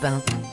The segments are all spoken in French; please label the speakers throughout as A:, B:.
A: Europe 1.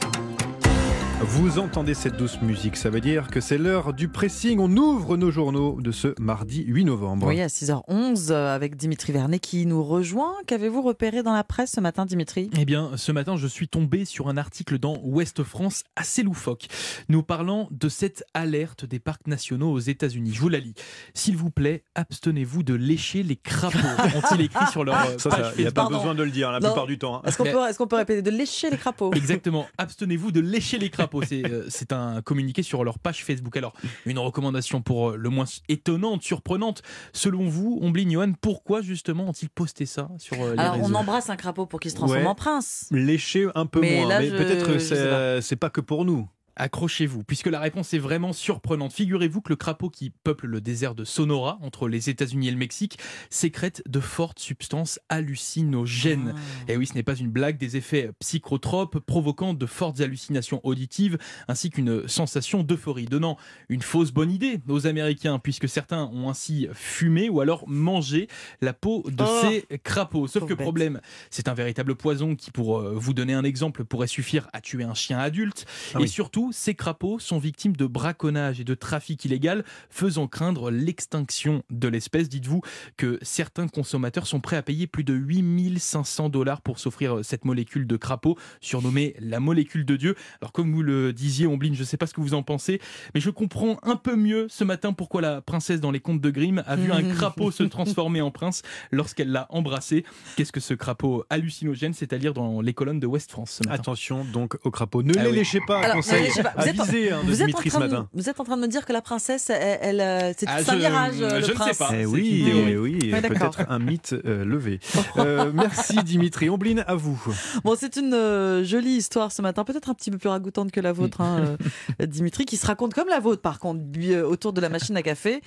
B: Vous entendez cette douce musique, ça veut dire que c'est l'heure du pressing. On ouvre nos journaux de ce mardi 8 novembre.
C: Oui, à 6h11 euh, avec Dimitri Vernet qui nous rejoint. Qu'avez-vous repéré dans la presse ce matin, Dimitri?
D: Eh bien, ce matin, je suis tombé sur un article dans Ouest France assez loufoque, nous parlant de cette alerte des parcs nationaux aux États-Unis. Je vous la lis. S'il vous plaît, abstenez-vous de lécher les crapauds, ont-ils écrit sur leur euh,
B: Ça,
D: page
B: ça, il n'y a pas
C: Pardon.
B: besoin de le dire la
C: Non.
B: plupart du temps. hein.
C: Est-ce qu'on peut, est-ce qu'on peut répéter de lécher les crapauds?
D: Exactement. Abstenez-vous de lécher les crapauds. C'est euh, c'est un communiqué sur leur page Facebook. Alors, une recommandation pour euh, le moins étonnante, surprenante. Selon vous, Omblin Johan, pourquoi justement ont-ils posté ça sur euh, les
C: Alors,
D: réseaux
C: on embrasse un crapaud pour qu'il se transforme
B: Ouais.
C: en prince.
B: Lécher un peu
C: Mais
B: moins,
C: là,
B: mais peut-être c'est pas que pour nous.
D: Accrochez-vous, puisque la réponse est vraiment surprenante. Figurez-vous que le crapaud qui peuple le désert de Sonora, entre les États-Unis et le Mexique, sécrète de fortes substances hallucinogènes.
C: Ah.
D: Et oui, ce n'est pas une blague, des effets psychotropes provoquant de fortes hallucinations auditives ainsi qu'une sensation d'euphorie, donnant une fausse bonne idée aux Américains, puisque certains ont ainsi fumé ou alors mangé la peau de
C: Oh.
D: ces crapauds. Sauf que
C: bête.
D: problème, c'est un véritable poison qui, pour euh, vous donner un exemple, pourrait suffire à tuer un chien adulte.
B: Ah
D: et
B: oui.
D: surtout, ces crapauds sont victimes de braconnage et de trafic illégal, faisant craindre l'extinction de l'espèce. Dites-vous que certains consommateurs sont prêts à payer plus de 8500 dollars pour s'offrir cette molécule de crapaud, surnommée la molécule de Dieu. Alors comme vous le disiez, Omblin, je ne sais pas ce que vous en pensez, mais je comprends un peu mieux ce matin pourquoi la princesse dans les contes de Grimm a vu un crapaud se transformer en prince lorsqu'elle l'a embrassé. Qu'est-ce que ce crapaud hallucinogène C'est à lire dans les colonnes de West France ce matin?
B: Attention donc aux crapauds. Ne
D: Ah
B: les
D: oui.
B: léchez pas,
C: Alors,
B: conseil
C: pas. Vous êtes en-
B: avisé hein, de
C: Vous êtes, en
B: Dimitri ce
C: train de,
B: matin.
C: vous êtes en train de me dire que la princesse, elle, elle, euh, c'est
D: Ah,
C: un
D: je-
C: mirage, euh,
D: je
C: le
D: ne sais pas.
B: Eh oui, eh oui,
C: Ouais, d'accord.
B: peut-être un mythe euh, levé. Euh, merci Dimitri. Omblin, à vous.
C: Bon, c'est une euh, jolie histoire ce matin, peut-être un petit peu plus ragoûtante que la vôtre, hein, euh, Dimitri, qui se raconte comme la vôtre, par contre, euh, autour de la machine à café,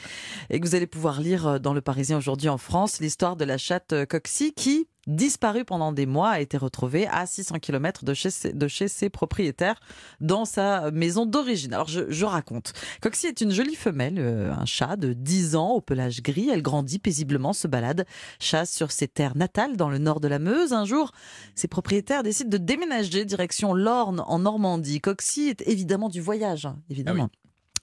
C: et que vous allez pouvoir lire euh, dans Le Parisien aujourd'hui en France, l'histoire de la chatte euh, Coxie qui, disparue pendant des mois, a été retrouvée à 600 km de chez, ses, propriétaires dans sa maison d'origine. Alors, je, raconte. Coxie est une jolie femelle, euh, un chat de 10 ans au pelage gris. Elle grandit paisiblement, se balade, chasse sur ses terres natales dans le nord de la Meuse. Un jour, ses propriétaires décident de déménager direction l'Orne en Normandie. Coxie est évidemment du voyage, hein, évidemment.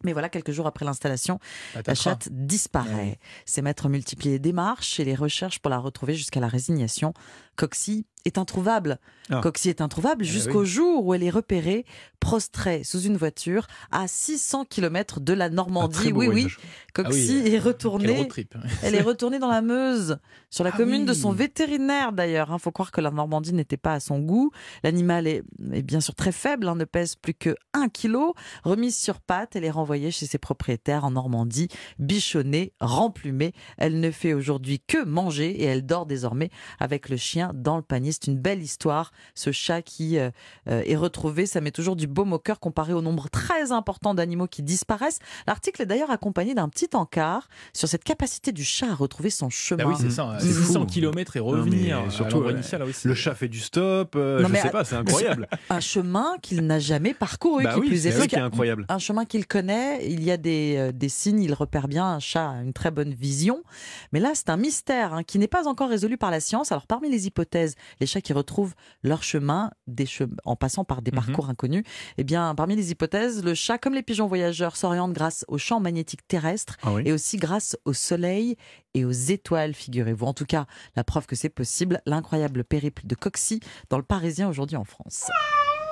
C: Mais voilà, quelques jours après l'installation, la
D: Patatras.
C: chatte disparaît. Ses maîtres multiplient les démarches et les recherches pour la retrouver jusqu'à la résignation. Coxie est introuvable.
B: Ah.
C: Coxie est introuvable
B: Eh
C: jusqu'au
B: oui.
C: jour où elle est repérée, prostrée sous une voiture à 600 km de la Normandie. oui, oui. Coxie
D: Ah oui,
C: est
D: Quel
C: retournée.
D: trip.
C: Elle est retournée dans la Meuse, sur la
D: Ah
C: commune de son vétérinaire d'ailleurs. Il faut croire que la Normandie n'était pas à son goût. L'animal est, est bien sûr très faible, hein, ne pèse plus que 1 kg. Remise sur pattes, elle est renvoyée chez ses propriétaires en Normandie, bichonnée, remplumée. Elle ne fait aujourd'hui que manger et elle dort désormais avec le chien dans le panier. C'est une belle histoire. Ce chat qui euh, euh, est retrouvé, ça met toujours du baume au cœur comparé au nombre très important d'animaux qui disparaissent. L'article est d'ailleurs accompagné d'un petit encart sur cette capacité du chat à retrouver son chemin.
D: Bah oui, c'est ça.
B: C'est
D: 600
B: fou.
D: km et revenir. à
B: surtout,
D: initial, ah oui,
B: Le chat fait du stop, euh,
C: Non,
B: je sais pas, c'est incroyable.
C: un chemin qu'il n'a jamais parcouru,
B: bah
C: qui
B: oui,
C: plus
B: c'est
C: est.
B: qui est incroyable.
C: un chemin qu'il connaît, il y a des, euh, des signes, il repère bien, un chat a une très bonne vision. Mais là, c'est un mystère hein, qui n'est pas encore résolu par la science. Alors, parmi les hypothèses, les chats qui retrouvent leur chemin des che- en passant par des
D: Mhm.
C: parcours inconnus, eh bien, parmi les hypothèses, le chat, comme les pigeons voyageurs, s'oriente grâce au champ magnétique terrestre
B: Ah oui.
C: et aussi grâce au soleil et aux étoiles, figurez-vous. En tout cas, la preuve que c'est possible, l'incroyable périple de Coxy dans le Parisien aujourd'hui en France.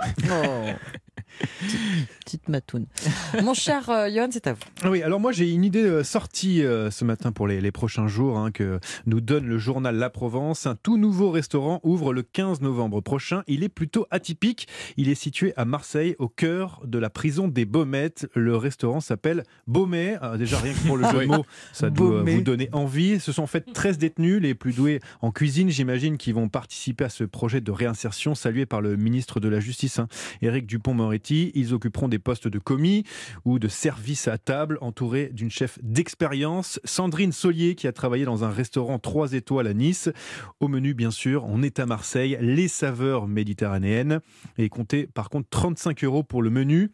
C: Oh. Petite, matoune. Mon cher euh, Johan, c'est à vous.
B: Oui, alors moi j'ai une idée euh, sortie euh, ce matin pour les, les prochains jours hein, que nous donne le journal La Provence. Un tout nouveau restaurant ouvre le 15 novembre prochain. Il est plutôt atypique. Il est situé à Marseille, au cœur de la prison des Baumettes. Le restaurant s'appelle Baumet. Ah, déjà rien que pour le jeu de mots, ça doit vous donner envie. Ce sont en fait 13 détenus, les plus doués en cuisine, j'imagine, qui vont participer à ce projet de réinsertion salué par le ministre de la Justice, hein, Éric Ils occuperont des postes de commis ou de service à table, entourés d'une chef d'expérience, Sandrine Solier, qui a travaillé dans un restaurant 3 étoiles à Nice. Au menu, bien sûr, on est à Marseille, les saveurs méditerranéennes. Et comptez par contre 35 euros pour le menu.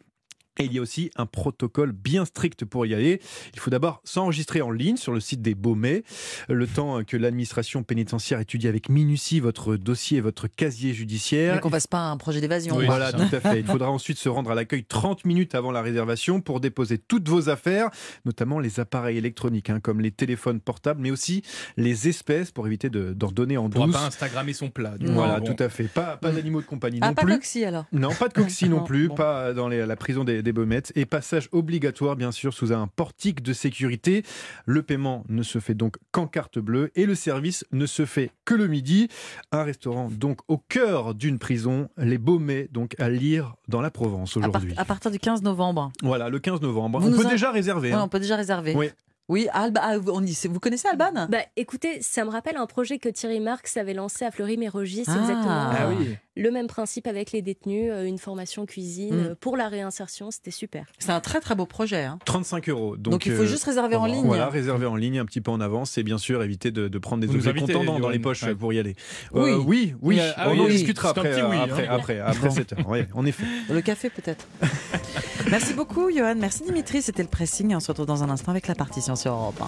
B: Et il y a aussi un protocole bien strict pour y aller. Il faut d'abord s'enregistrer en ligne sur le site des Baumets. Le temps que l'administration pénitentiaire étudie avec minutie votre dossier et votre casier judiciaire.
C: Mais qu'on fasse pas un projet d'évasion.
D: Oui,
B: voilà, tout à fait. Il faudra ensuite se rendre à l'accueil 30 minutes avant la réservation pour déposer toutes vos affaires, notamment les appareils électroniques, hein, comme les téléphones portables, mais aussi les espèces pour éviter de- d'en donner en
D: On
B: douce.
D: pas Instagrammer son plat. du coup.
B: Voilà,
D: Bon.
B: tout à fait. Pas, pas d'animaux de compagnie
C: Ah,
B: non
C: pas
B: plus.
C: Coxy alors.
B: Non, pas de coxy non
C: Non,
B: plus,
C: bon.
B: pas dans les- la prison des, des Baumettes. Et passage obligatoire, bien sûr, sous un portique de sécurité. Le paiement ne se fait donc qu'en carte bleue et le service ne se fait que le midi. Un restaurant donc au cœur d'une prison, les Baumets, donc à lire dans la Provence
C: À,
B: aujourd'hui.
C: à partir du 15 novembre.
B: Voilà, le 15 novembre.
C: Vous
B: on peut
C: en-
B: déjà réserver.
C: Ouais,
B: hein.
C: on peut déjà réserver.
B: Oui.
C: Oui, Alba, ah, on y- vous connaissez Alban?
A: Bah écoutez, ça me rappelle un projet que Thierry Marx avait lancé à Fleury-Mérogis,
C: Ah.
A: exactement
C: Ah
D: oui.
A: le même principe avec les détenus, euh, une formation cuisine
C: Mm.
A: euh, pour la réinsertion, c'était super.
C: C'est un très très beau projet. hein.
B: 35 euros. Donc,
C: Donc, il faut
B: euh,
C: juste réserver en ligne.
B: Voilà, réserver en ligne un petit peu en avance et bien sûr éviter de, de prendre des
D: Vous
B: objets contendants dans
D: Johan.
B: les poches
D: Ouais.
B: pour y aller.
C: Oui.
B: Euh, oui, oui.
D: Oui, ah
B: on
D: oui,
B: en
D: oui.
B: discutera après,
D: oui, hein.
B: après, après, après. 7 heures. Oui, en effet.
C: Le café peut-être. Merci beaucoup Johan, merci Dimitri, c'était le pressing. On se retrouve dans un instant avec la partition sur Europe 1.